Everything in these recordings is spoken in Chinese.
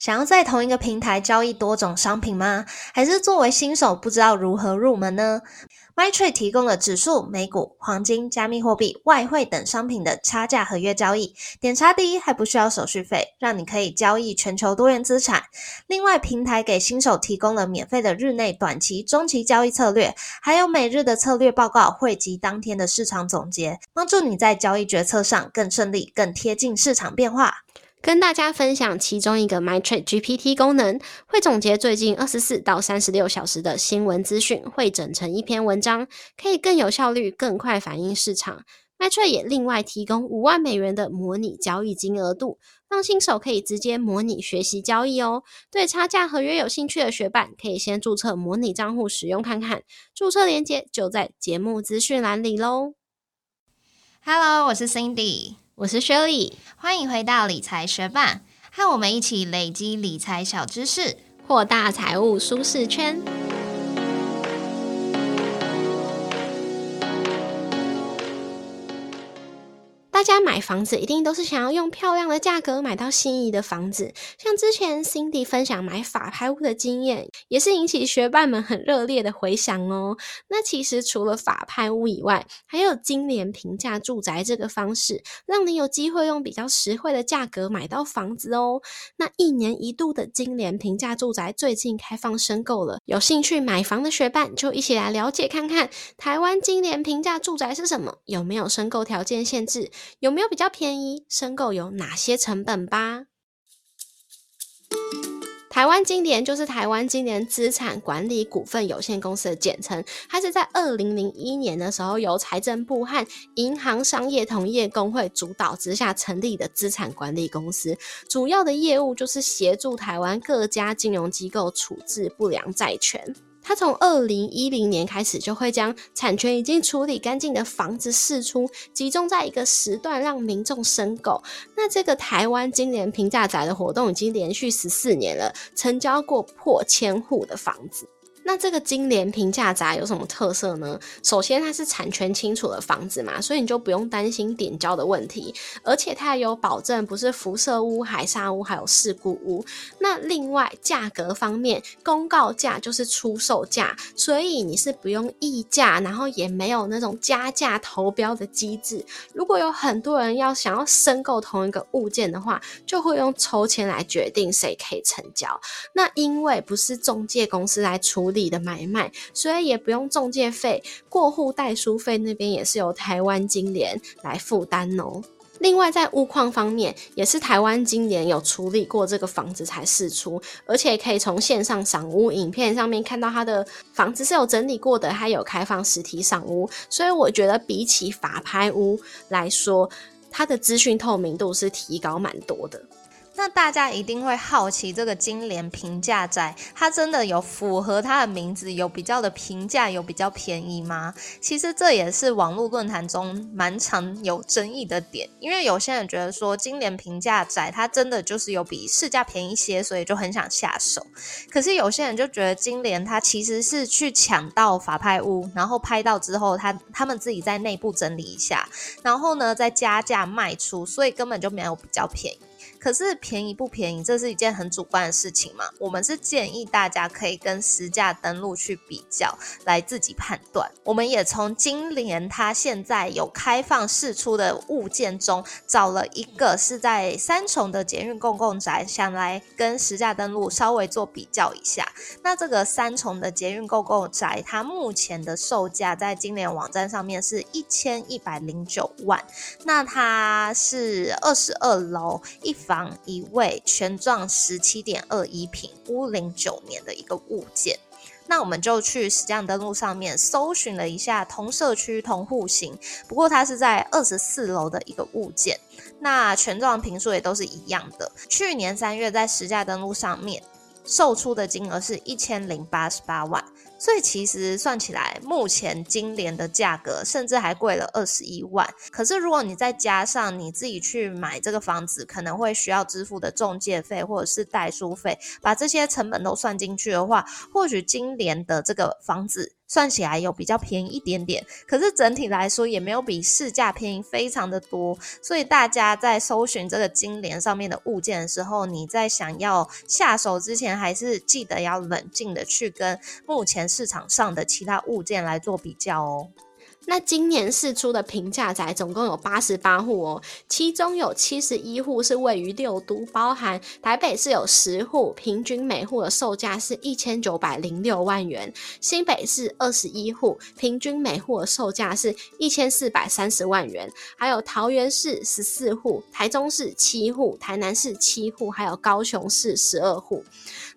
想要在同一个平台交易多种商品吗？还是作为新手不知道如何入门呢？MyTrade 提供了指数、美股、黄金、加密货币、外汇等商品的差价合约交易，点差第一还不需要手续费，让你可以交易全球多元资产。另外，平台给新手提供了免费的日内、短期、中期交易策略，还有每日的策略报告，汇集当天的市场总结，帮助你在交易决策上更顺利、更贴近市场变化。跟大家分享其中一个 MyTrade GPT 功能，会总结最近二十四到三十六小时的新闻资讯，汇整成一篇文章，可以更有效率、更快反映市场。MyTrade 也另外提供五万美元的模拟交易金额度，让新手可以直接模拟学习交易哦。对差价合约有兴趣的学伴，可以先注册模拟账户使用看看，注册链接就在节目资讯栏里喽。Hello，我是 Cindy。我是雪莉，欢迎回到理财学霸，和我们一起累积理财小知识，扩大财务舒适圈。大家买房子一定都是想要用漂亮的价格买到心仪的房子，像之前 Cindy 分享买法拍屋的经验，也是引起学伴们很热烈的回响哦。那其实除了法拍屋以外，还有金联平价住宅这个方式，让你有机会用比较实惠的价格买到房子哦。那一年一度的金联平价住宅最近开放申购了，有兴趣买房的学伴就一起来了解看看，台湾金联平价住宅是什么，有没有申购条件限制。有没有比较便宜？申购有哪些成本吧？台湾金联就是台湾金联资产管理股份有限公司的简称，它是在二零零一年的时候由财政部和银行商业同业工会主导之下成立的资产管理公司，主要的业务就是协助台湾各家金融机构处置不良债权。他从二零一零年开始，就会将产权已经处理干净的房子释出，集中在一个时段让民众申购。那这个台湾今年平价宅的活动已经连续十四年了，成交过破千户的房子。那这个金联平价宅有什么特色呢？首先，它是产权清楚的房子嘛，所以你就不用担心点交的问题，而且它也有保证，不是辐射屋、海沙屋，还有事故屋。那另外，价格方面，公告价就是出售价，所以你是不用议价，然后也没有那种加价投标的机制。如果有很多人要想要申购同一个物件的话，就会用抽签来决定谁可以成交。那因为不是中介公司来处。理的买卖，所以也不用中介费，过户代书费那边也是由台湾金联来负担哦。另外，在屋况方面，也是台湾金联有处理过这个房子才释出，而且可以从线上赏屋影片上面看到他的房子是有整理过的，还有开放实体赏屋，所以我觉得比起法拍屋来说，它的资讯透明度是提高蛮多的。那大家一定会好奇，这个金莲平价宅，它真的有符合它的名字，有比较的平价，有比较便宜吗？其实这也是网络论坛中蛮常有争议的点，因为有些人觉得说金莲平价宅它真的就是有比市价便宜一些，所以就很想下手。可是有些人就觉得金莲它其实是去抢到法拍屋，然后拍到之后，他他们自己在内部整理一下，然后呢再加价卖出，所以根本就没有比较便宜。可是便宜不便宜，这是一件很主观的事情嘛？我们是建议大家可以跟实价登录去比较，来自己判断。我们也从金联它现在有开放试出的物件中，找了一个是在三重的捷运公共宅，想来跟实价登录稍微做比较一下。那这个三重的捷运公共宅，它目前的售价在金联网站上面是一千一百零九万，那它是二十二楼一。房一位全幢十七点二一平，屋龄九年的一个物件，那我们就去实价登录上面搜寻了一下同社区同户型，不过它是在二十四楼的一个物件，那全幢平数也都是一样的。去年三月在实价登录上面售出的金额是一千零八十八万。所以其实算起来，目前金莲的价格甚至还贵了二十一万。可是如果你再加上你自己去买这个房子，可能会需要支付的中介费或者是代书费，把这些成本都算进去的话，或许金莲的这个房子。算起来有比较便宜一点点，可是整体来说也没有比市价便宜非常的多。所以大家在搜寻这个金莲上面的物件的时候，你在想要下手之前，还是记得要冷静的去跟目前市场上的其他物件来做比较哦。那今年试出的平价宅总共有八十八户哦，其中有七十一户是位于六都，包含台北市有十户，平均每户的售价是一千九百零六万元；新北市二十一户，平均每户的售价是一千四百三十万元；还有桃园市十四户，台中市七户，台南市七户，还有高雄市十二户。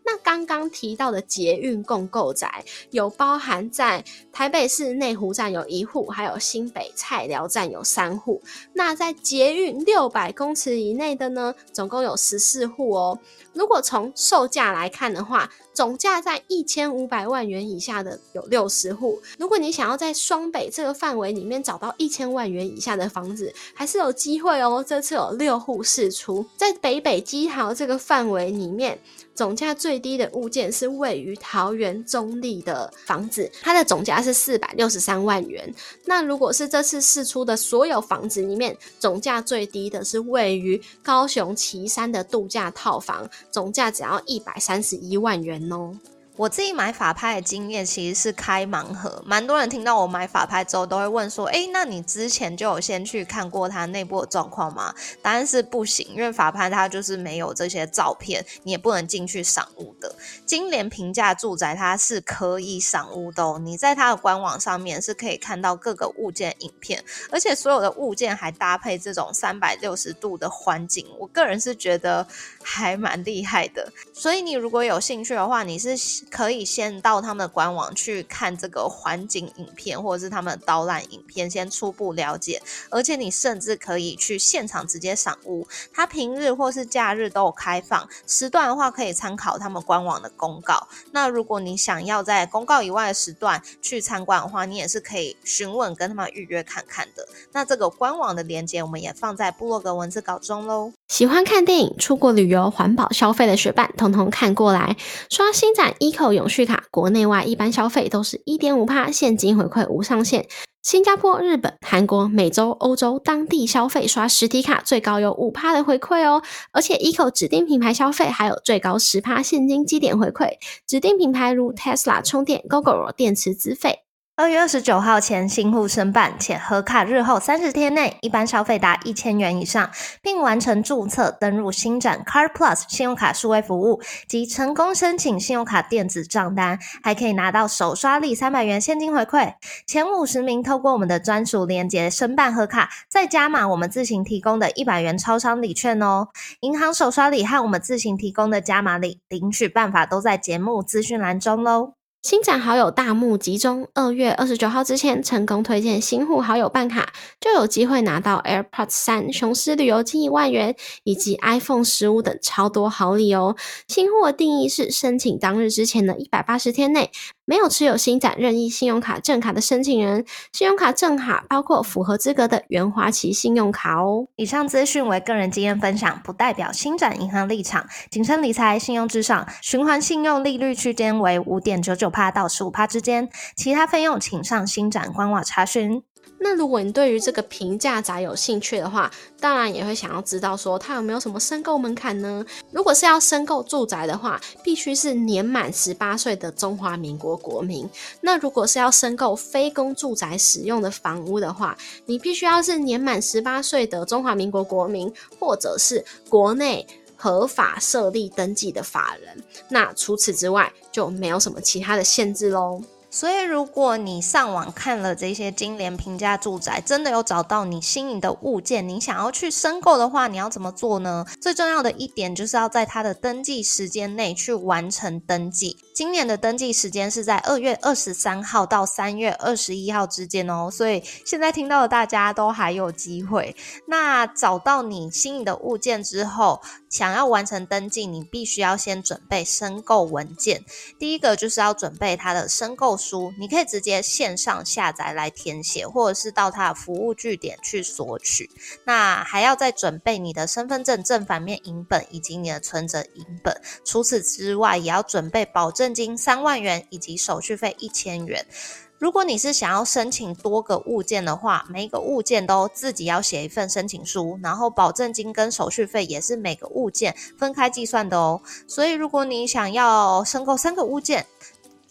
那刚刚提到的捷运共购宅，有包含在台北市内湖站有一户，还有新北菜寮站有三户。那在捷运六百公尺以内的呢，总共有十四户哦。如果从售价来看的话，总价在一千五百万元以下的有六十户。如果你想要在双北这个范围里面找到一千万元以下的房子，还是有机会哦。这次有六户试出，在北北基桃这个范围里面。总价最低的物件是位于桃园中立的房子，它的总价是四百六十三万元。那如果是这次试出的所有房子里面，总价最低的是位于高雄旗山的度假套房，总价只要一百三十一万元哦。我自己买法拍的经验其实是开盲盒，蛮多人听到我买法拍之后都会问说：“哎，那你之前就有先去看过它内部的状况吗？”答案是不行，因为法拍它就是没有这些照片，你也不能进去赏物的。金莲平价住宅它是可以赏物的哦，你在它的官网上面是可以看到各个物件影片，而且所有的物件还搭配这种三百六十度的环境，我个人是觉得还蛮厉害的。所以你如果有兴趣的话，你是。可以先到他们的官网去看这个环境影片，或者是他们的导览影片，先初步了解。而且你甚至可以去现场直接赏屋，它平日或是假日都有开放时段的话，可以参考他们官网的公告。那如果你想要在公告以外的时段去参观的话，你也是可以询问跟他们预约看看的。那这个官网的链接我们也放在部落格文字稿中喽。喜欢看电影、出国旅游、环保消费的学伴，通通看过来。刷新展 eco 永续卡，国内外一般消费都是一点五帕现金回馈无上限。新加坡、日本、韩国、美洲、欧洲当地消费刷实体卡，最高有五帕的回馈哦。而且 eco 指定品牌消费还有最高十帕现金积点回馈。指定品牌如 Tesla 充电、GoGo 电池资费。二月二十九号前新户申办，且核卡日后三十天内一般消费达一千元以上，并完成注册登入新展 Car Plus 信用卡数位服务及成功申请信用卡电子账单，还可以拿到首刷礼三百元现金回馈。前五十名透过我们的专属链接申办核卡，再加码我们自行提供的一百元超商礼券哦。银行首刷礼和我们自行提供的加码礼领取办法都在节目资讯栏中喽。新展好友大募集中，二月二十九号之前成功推荐新户好友办卡，就有机会拿到 AirPods 三、雄狮旅游金一万元以及 iPhone 十五等超多好礼哦。新户的定义是申请当日之前的一百八十天内。没有持有新展任意信用卡正卡的申请人，信用卡正卡包括符合资格的原华旗信用卡哦。以上资讯为个人经验分享，不代表新展银行立场。谨慎理财，信用至上，循环信用利率区间为五点九九帕到十五帕之间，其他费用请上新展官网查询。那如果你对于这个平价宅有兴趣的话，当然也会想要知道说它有没有什么申购门槛呢？如果是要申购住宅的话，必须是年满十八岁的中华民国国民。那如果是要申购非公住宅使用的房屋的话，你必须要是年满十八岁的中华民国国民，或者是国内合法设立登记的法人。那除此之外，就没有什么其他的限制喽。所以，如果你上网看了这些金联平价住宅，真的有找到你心仪的物件，你想要去申购的话，你要怎么做呢？最重要的一点就是要在它的登记时间内去完成登记。今年的登记时间是在二月二十三号到三月二十一号之间哦，所以现在听到的大家都还有机会。那找到你心仪的物件之后，想要完成登记，你必须要先准备申购文件。第一个就是要准备它的申购。书，你可以直接线上下载来填写，或者是到它的服务据点去索取。那还要再准备你的身份证正反面影本以及你的存折影本。除此之外，也要准备保证金三万元以及手续费一千元。如果你是想要申请多个物件的话，每一个物件都自己要写一份申请书，然后保证金跟手续费也是每个物件分开计算的哦。所以，如果你想要申购三个物件，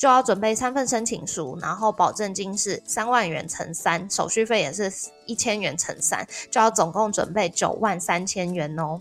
就要准备三份申请书，然后保证金是三万元乘三，手续费也是。一千元乘三，就要总共准备九万三千元哦。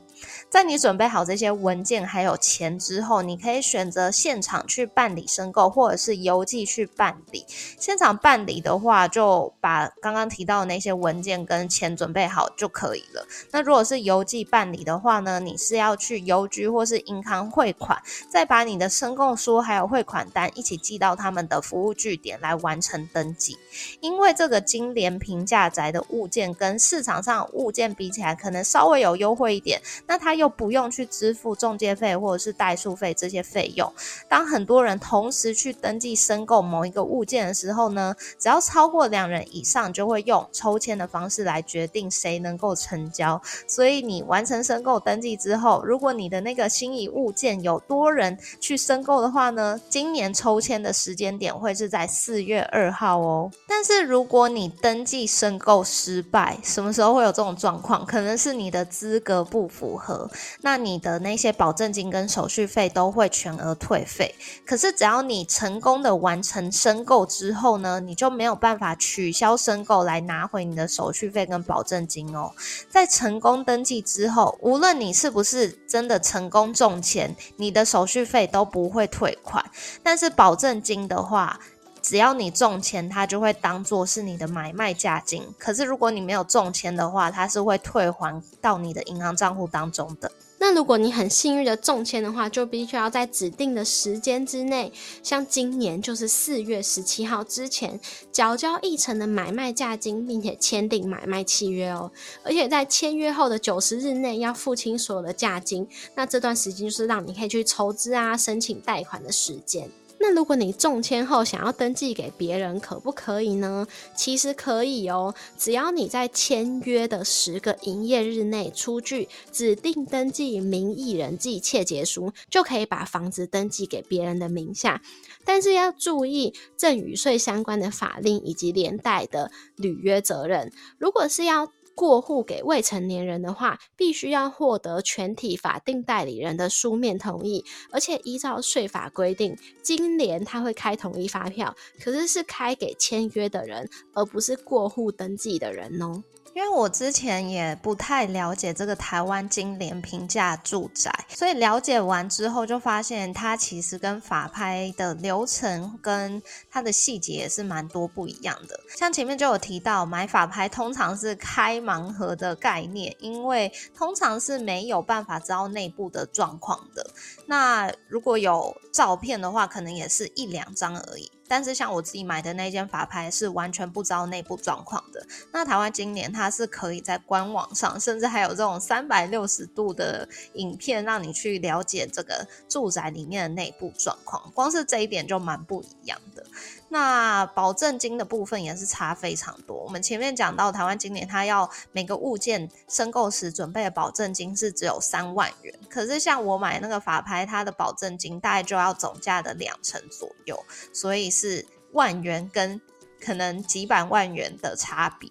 在你准备好这些文件还有钱之后，你可以选择现场去办理申购，或者是邮寄去办理。现场办理的话，就把刚刚提到的那些文件跟钱准备好就可以了。那如果是邮寄办理的话呢，你是要去邮局或是银行汇款，再把你的申购书还有汇款单一起寄到他们的服务据点来完成登记。因为这个金联平价宅的。物件跟市场上物件比起来，可能稍微有优惠一点，那他又不用去支付中介费或者是代数费这些费用。当很多人同时去登记申购某一个物件的时候呢，只要超过两人以上，就会用抽签的方式来决定谁能够成交。所以你完成申购登记之后，如果你的那个心仪物件有多人去申购的话呢，今年抽签的时间点会是在四月二号哦。但是如果你登记申购，失败什么时候会有这种状况？可能是你的资格不符合，那你的那些保证金跟手续费都会全额退费。可是只要你成功的完成申购之后呢，你就没有办法取消申购来拿回你的手续费跟保证金哦。在成功登记之后，无论你是不是真的成功中钱，你的手续费都不会退款，但是保证金的话。只要你中签，它就会当做是你的买卖价金。可是如果你没有中签的话，它是会退还到你的银行账户当中的。那如果你很幸运的中签的话，就必须要在指定的时间之内，像今年就是四月十七号之前，缴交一成的买卖价金，并且签订买卖契约哦。而且在签约后的九十日内要付清所有的价金。那这段时间就是让你可以去筹资啊、申请贷款的时间。那如果你中签后想要登记给别人，可不可以呢？其实可以哦，只要你在签约的十个营业日内出具指定登记名义人寄切结书，就可以把房子登记给别人的名下。但是要注意赠与税相关的法令以及连带的履约责任。如果是要过户给未成年人的话，必须要获得全体法定代理人的书面同意，而且依照税法规定，今年他会开统一发票，可是是开给签约的人，而不是过户登记的人哦。因为我之前也不太了解这个台湾金联平价住宅，所以了解完之后就发现它其实跟法拍的流程跟它的细节也是蛮多不一样的。像前面就有提到，买法拍通常是开盲盒的概念，因为通常是没有办法知道内部的状况的。那如果有照片的话，可能也是一两张而已。但是像我自己买的那间法拍是完全不知道内部状况的。那台湾今年它是可以在官网上，甚至还有这种三百六十度的影片，让你去了解这个住宅里面的内部状况。光是这一点就蛮不一样的。那保证金的部分也是差非常多。我们前面讲到台湾今年它要每个物件申购时准备的保证金是只有三万元，可是像我买那个法拍，它的保证金大概就要总价的两成左右，所以。是万元跟可能几百万元的差别，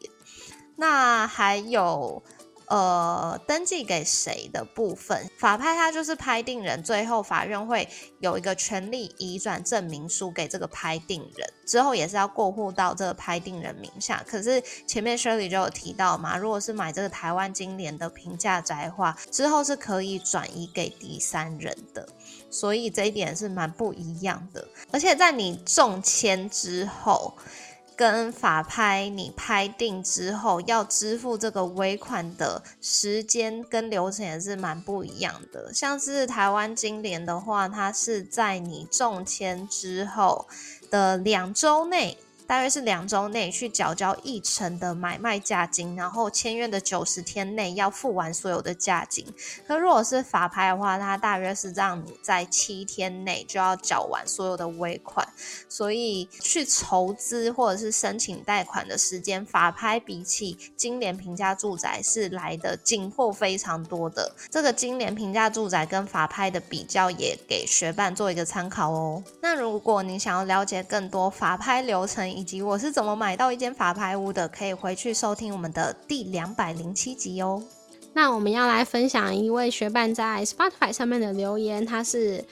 那还有呃登记给谁的部分，法拍它就是拍定人，最后法院会有一个权利移转证明书给这个拍定人，之后也是要过户到这个拍定人名下。可是前面 Shirley 就有提到嘛，如果是买这个台湾金联的平价宅的话，之后是可以转移给第三人的。所以这一点是蛮不一样的，而且在你中签之后，跟法拍你拍定之后要支付这个尾款的时间跟流程也是蛮不一样的。像是台湾金联的话，它是在你中签之后的两周内。大约是两周内去缴交一成的买卖价金，然后签约的九十天内要付完所有的价金。可如果是法拍的话，它大约是让你在七天内就要缴完所有的尾款。所以去筹资或者是申请贷款的时间，法拍比起金联平价住宅是来的紧迫非常多的。这个金联平价住宅跟法拍的比较，也给学伴做一个参考哦。那如果你想要了解更多法拍流程，以及我是怎么买到一间法拍屋的，可以回去收听我们的第两百零七集哦。那我们要来分享一位学伴在 Spotify 上面的留言，他是。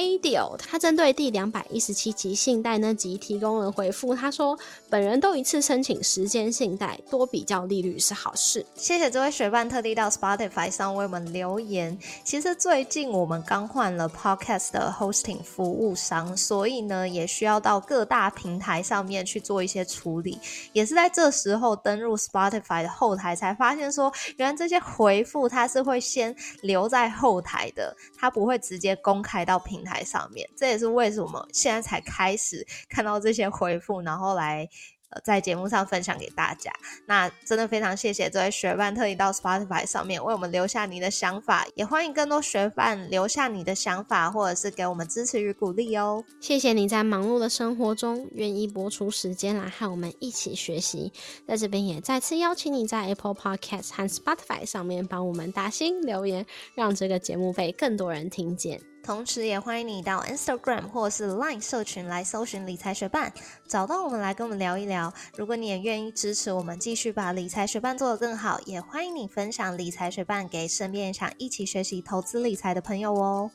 ado，他针对第两百一十七集信贷那集提供了回复。他说：“本人都一次申请时间信贷，多比较利率是好事。”谢谢这位学伴特地到 Spotify 上为我们留言。其实最近我们刚换了 Podcast 的 hosting 服务商，所以呢也需要到各大平台上面去做一些处理。也是在这时候登入 Spotify 的后台，才发现说，原来这些回复它是会先留在后台的，它不会直接公开到平台。台上面，这也是为什么现在才开始看到这些回复，然后来。呃，在节目上分享给大家，那真的非常谢谢这位学伴特意到 Spotify 上面为我们留下你的想法，也欢迎更多学伴留下你的想法，或者是给我们支持与鼓励哦。谢谢你在忙碌的生活中愿意播出时间来和我们一起学习，在这边也再次邀请你在 Apple Podcast 和 Spotify 上面帮我们打新留言，让这个节目被更多人听见。同时，也欢迎你到 Instagram 或是 Line 社群来搜寻理财学伴，找到我们来跟我们聊一聊。如果你也愿意支持我们，继续把理财学伴做得更好，也欢迎你分享理财学伴给身边想一起学习投资理财的朋友哦。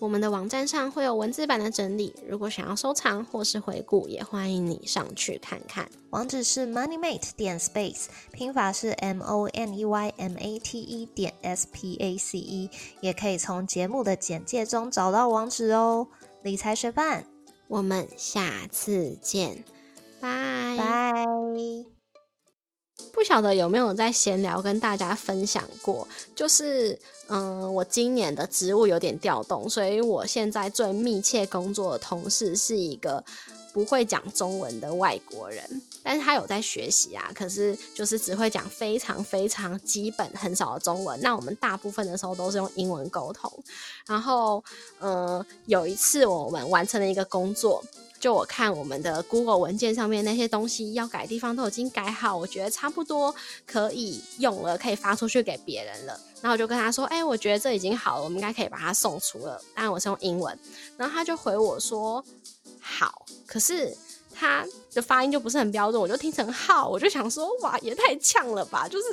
我们的网站上会有文字版的整理，如果想要收藏或是回顾，也欢迎你上去看看。网址是 moneymate 点 space，拼法是 m o n e y m a t e 点 s p a c e，也可以从节目的简介中找到网址哦。理财学伴，我们下次见，拜拜。不晓得有没有在闲聊跟大家分享过，就是。嗯，我今年的职务有点调动，所以我现在最密切工作的同事是一个不会讲中文的外国人，但是他有在学习啊，可是就是只会讲非常非常基本很少的中文。那我们大部分的时候都是用英文沟通。然后，嗯，有一次我们完成了一个工作。就我看我们的 Google 文件上面那些东西要改的地方都已经改好，我觉得差不多可以用了，可以发出去给别人了。然后我就跟他说：“哎，我觉得这已经好了，我们应该可以把它送出了。”当然我是用英文，然后他就回我说：“好。”可是。他的发音就不是很标准，我就听成好，我就想说哇，也太呛了吧！就是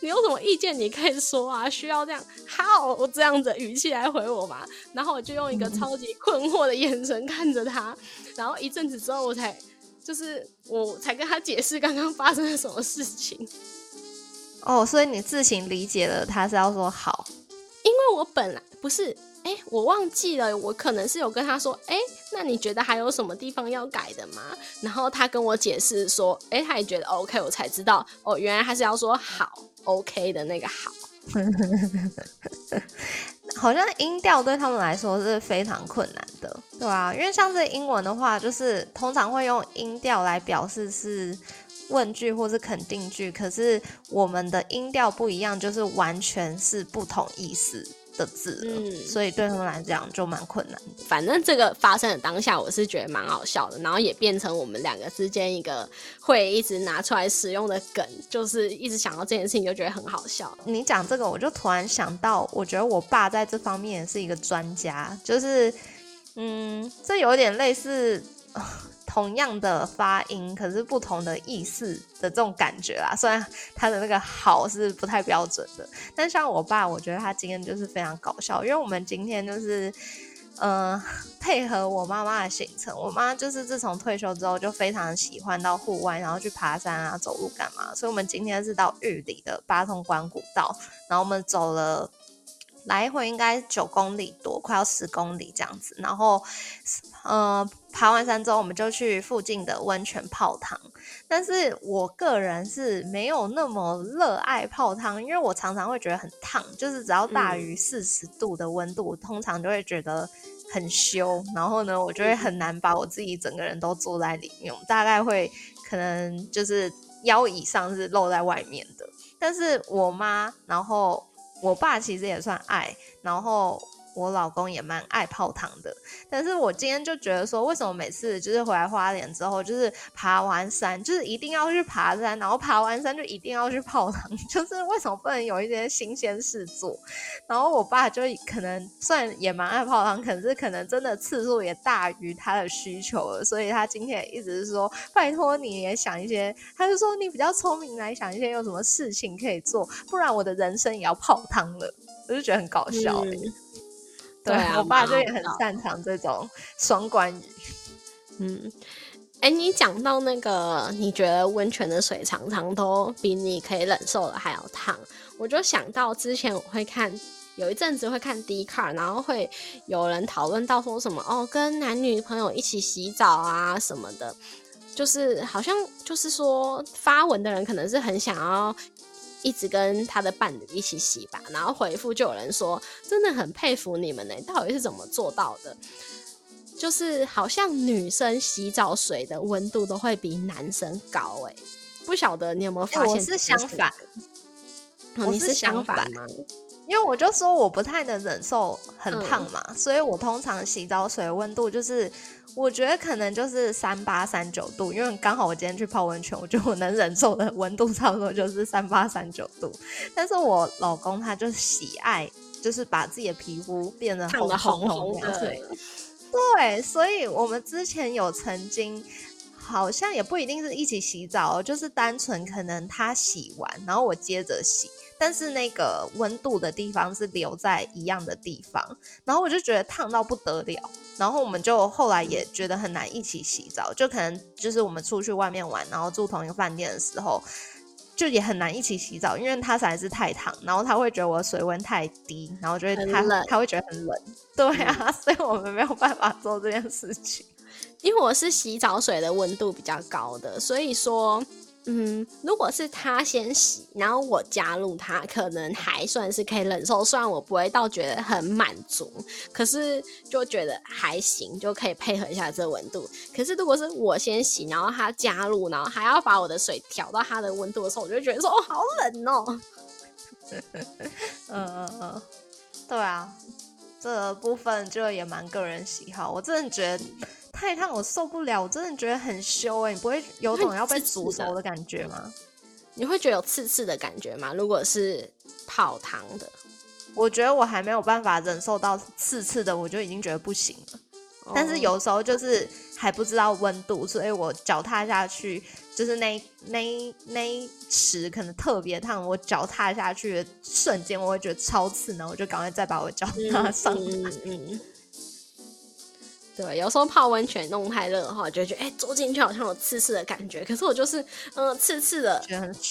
你有什么意见，你可以说啊，需要这样好我这样子语气来回我嘛。然后我就用一个超级困惑的眼神看着他，然后一阵子之后，我才就是我才跟他解释刚刚发生了什么事情。哦，所以你自行理解了他是要说好，因为我本来不是。哎，我忘记了，我可能是有跟他说，哎，那你觉得还有什么地方要改的吗？然后他跟我解释说，哎，他也觉得 OK，我才知道，哦，原来他是要说好 OK 的那个好。好像音调对他们来说是非常困难的，对啊，因为像这英文的话，就是通常会用音调来表示是问句或是肯定句，可是我们的音调不一样，就是完全是不同意思。的字，嗯，所以对他们来讲就蛮困难。反正这个发生的当下，我是觉得蛮好笑的，然后也变成我们两个之间一个会一直拿出来使用的梗，就是一直想到这件事情就觉得很好笑。你讲这个，我就突然想到，我觉得我爸在这方面是一个专家，就是，嗯，这有点类似。同样的发音，可是不同的意思的这种感觉啦。虽然他的那个好是不太标准的，但像我爸，我觉得他今天就是非常搞笑。因为我们今天就是，呃，配合我妈妈的行程。我妈就是自从退休之后，就非常喜欢到户外，然后去爬山啊、走路干嘛。所以我们今天是到玉里的八通关古道，然后我们走了。来回应该九公里多，快要十公里这样子。然后，呃，爬完山之后，我们就去附近的温泉泡汤。但是我个人是没有那么热爱泡汤，因为我常常会觉得很烫，就是只要大于四十度的温度，通常就会觉得很羞。然后呢，我就会很难把我自己整个人都坐在里面，大概会可能就是腰以上是露在外面的。但是我妈，然后我爸其实也算爱，然后。我老公也蛮爱泡汤的，但是我今天就觉得说，为什么每次就是回来花莲之后，就是爬完山，就是一定要去爬山，然后爬完山就一定要去泡汤，就是为什么不能有一些新鲜事做？然后我爸就可能虽然也蛮爱泡汤，可是可能真的次数也大于他的需求了，所以他今天一直是说，拜托你也想一些，他就说你比较聪明，来想一些有什么事情可以做，不然我的人生也要泡汤了，我就觉得很搞笑。对啊，我爸就也很擅长这种 双关语。嗯，哎，你讲到那个，你觉得温泉的水常常都比你可以忍受的还要烫，我就想到之前我会看，有一阵子会看 D car，然后会有人讨论到说什么哦，跟男女朋友一起洗澡啊什么的，就是好像就是说发文的人可能是很想要。一直跟他的伴侣一起洗吧，然后回复就有人说，真的很佩服你们呢，到底是怎么做到的？就是好像女生洗澡水的温度都会比男生高，哎，不晓得你有没有发现？我是相反，你是相反吗？因为我就说我不太能忍受很烫嘛，所以我通常洗澡水温度就是。我觉得可能就是三八三九度，因为刚好我今天去泡温泉，我觉得我能忍受的温度差不多就是三八三九度。但是我老公他就喜爱，就是把自己的皮肤变得红红红的。对，所以我们之前有曾经，好像也不一定是一起洗澡，就是单纯可能他洗完，然后我接着洗。但是那个温度的地方是留在一样的地方，然后我就觉得烫到不得了，然后我们就后来也觉得很难一起洗澡，就可能就是我们出去外面玩，然后住同一个饭店的时候，就也很难一起洗澡，因为他实在是太烫，然后他会觉得我水温太低，然后觉得他他会觉得很冷，对啊，所以我们没有办法做这件事情，因为我是洗澡水的温度比较高的，所以说。嗯，如果是他先洗，然后我加入他，可能还算是可以忍受。虽然我不会到觉得很满足，可是就觉得还行，就可以配合一下这温度。可是如果是我先洗，然后他加入，然后还要把我的水调到他的温度的时候，我就觉得说哦，好冷哦。嗯嗯嗯，对啊，这部分就也蛮个人喜好。我真的觉得。太烫我受不了，我真的觉得很羞哎！你不会有种要被煮熟的感觉吗？你会觉得有刺刺的感觉吗？如果是泡汤的，我觉得我还没有办法忍受到刺刺的，我就已经觉得不行了。但是有时候就是还不知道温度，所以我脚踏下去，就是那那那一池可能特别烫，我脚踏下去的瞬间，我会觉得超刺，然后我就赶快再把我脚踏上来。对，有时候泡温泉弄太热的话，就觉得哎，坐进去好像有刺刺的感觉。可是我就是，嗯，刺刺的，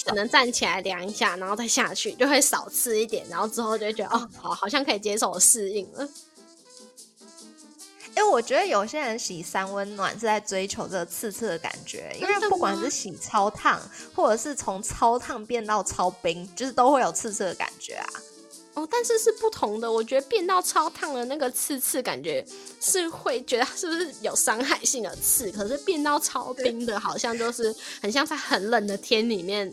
可能站起来量一下，然后再下去，就会少刺一点。然后之后就会觉得，哦，好，好像可以接受适应了。哎，我觉得有些人洗三温暖是在追求这个刺刺的感觉，因为不管是洗超烫，或者是从超烫变到超冰，就是都会有刺刺的感觉啊。哦，但是是不同的。我觉得变到超烫的那个刺刺，感觉是会觉得是不是有伤害性的刺？可是变到超冰的，好像就是很像在很冷的天里面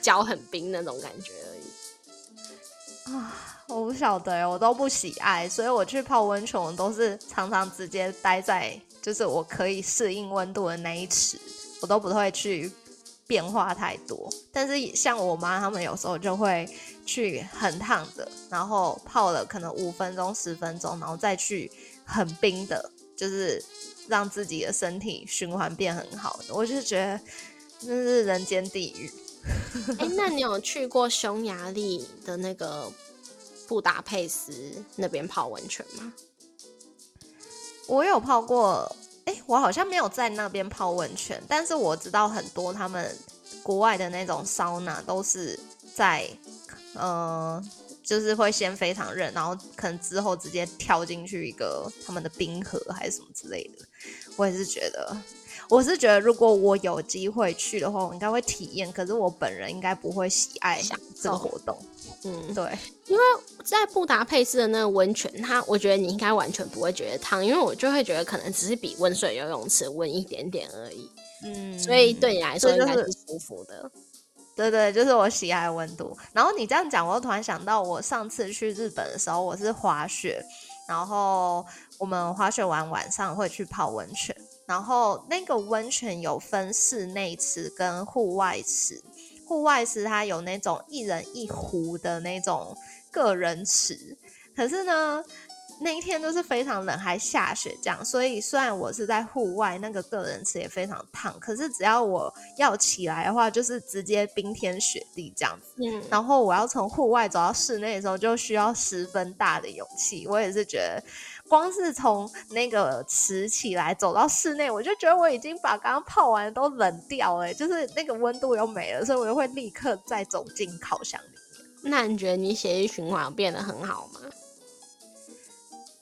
脚很冰那种感觉而已。啊，我不晓得，我都不喜爱，所以我去泡温泉，我都是常常直接待在就是我可以适应温度的那一池，我都不会去。变化太多，但是像我妈他们有时候就会去很烫的，然后泡了可能五分钟、十分钟，然后再去很冰的，就是让自己的身体循环变很好。我就觉得那是人间地狱。哎，那你有去过匈牙利的那个布达佩斯那边泡温泉吗？我有泡过。哎，我好像没有在那边泡温泉，但是我知道很多他们国外的那种桑拿都是在，呃，就是会先非常热，然后可能之后直接跳进去一个他们的冰河还是什么之类的。我也是觉得，我是觉得如果我有机会去的话，我应该会体验。可是我本人应该不会喜爱这个活动。嗯，对，因为在布达佩斯的那个温泉，它我觉得你应该完全不会觉得烫，因为我就会觉得可能只是比温水游泳池温一点点而已。嗯，所以对你来说应该是舒服的。对对，就是我喜爱的温度。然后你这样讲，我突然想到，我上次去日本的时候，我是滑雪，然后我们滑雪完晚上会去泡温泉，然后那个温泉有分室内池跟户外池，户外池它有那种一人一壶的那种个人池，可是呢。那一天都是非常冷，还下雪这样，所以虽然我是在户外，那个个人池也非常烫，可是只要我要起来的话，就是直接冰天雪地这样子。嗯，然后我要从户外走到室内的时候，就需要十分大的勇气。我也是觉得，光是从那个池起来走到室内，我就觉得我已经把刚刚泡完都冷掉了，就是那个温度又没了，所以我就会立刻再走进烤箱里面。那你觉得你血液循环变得很好吗？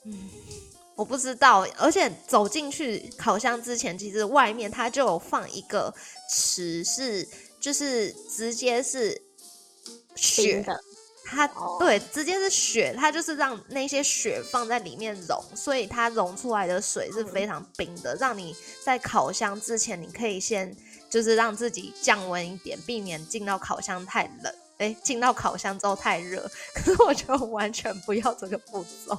嗯，我不知道，而且走进去烤箱之前，其实外面它就有放一个池，是就是直接是雪的，它对，直接是雪，它就是让那些雪放在里面融，所以它融出来的水是非常冰的，让你在烤箱之前，你可以先就是让自己降温一点，避免进到烤箱太冷，哎，进到烤箱之后太热。可是我觉得完全不要这个步骤。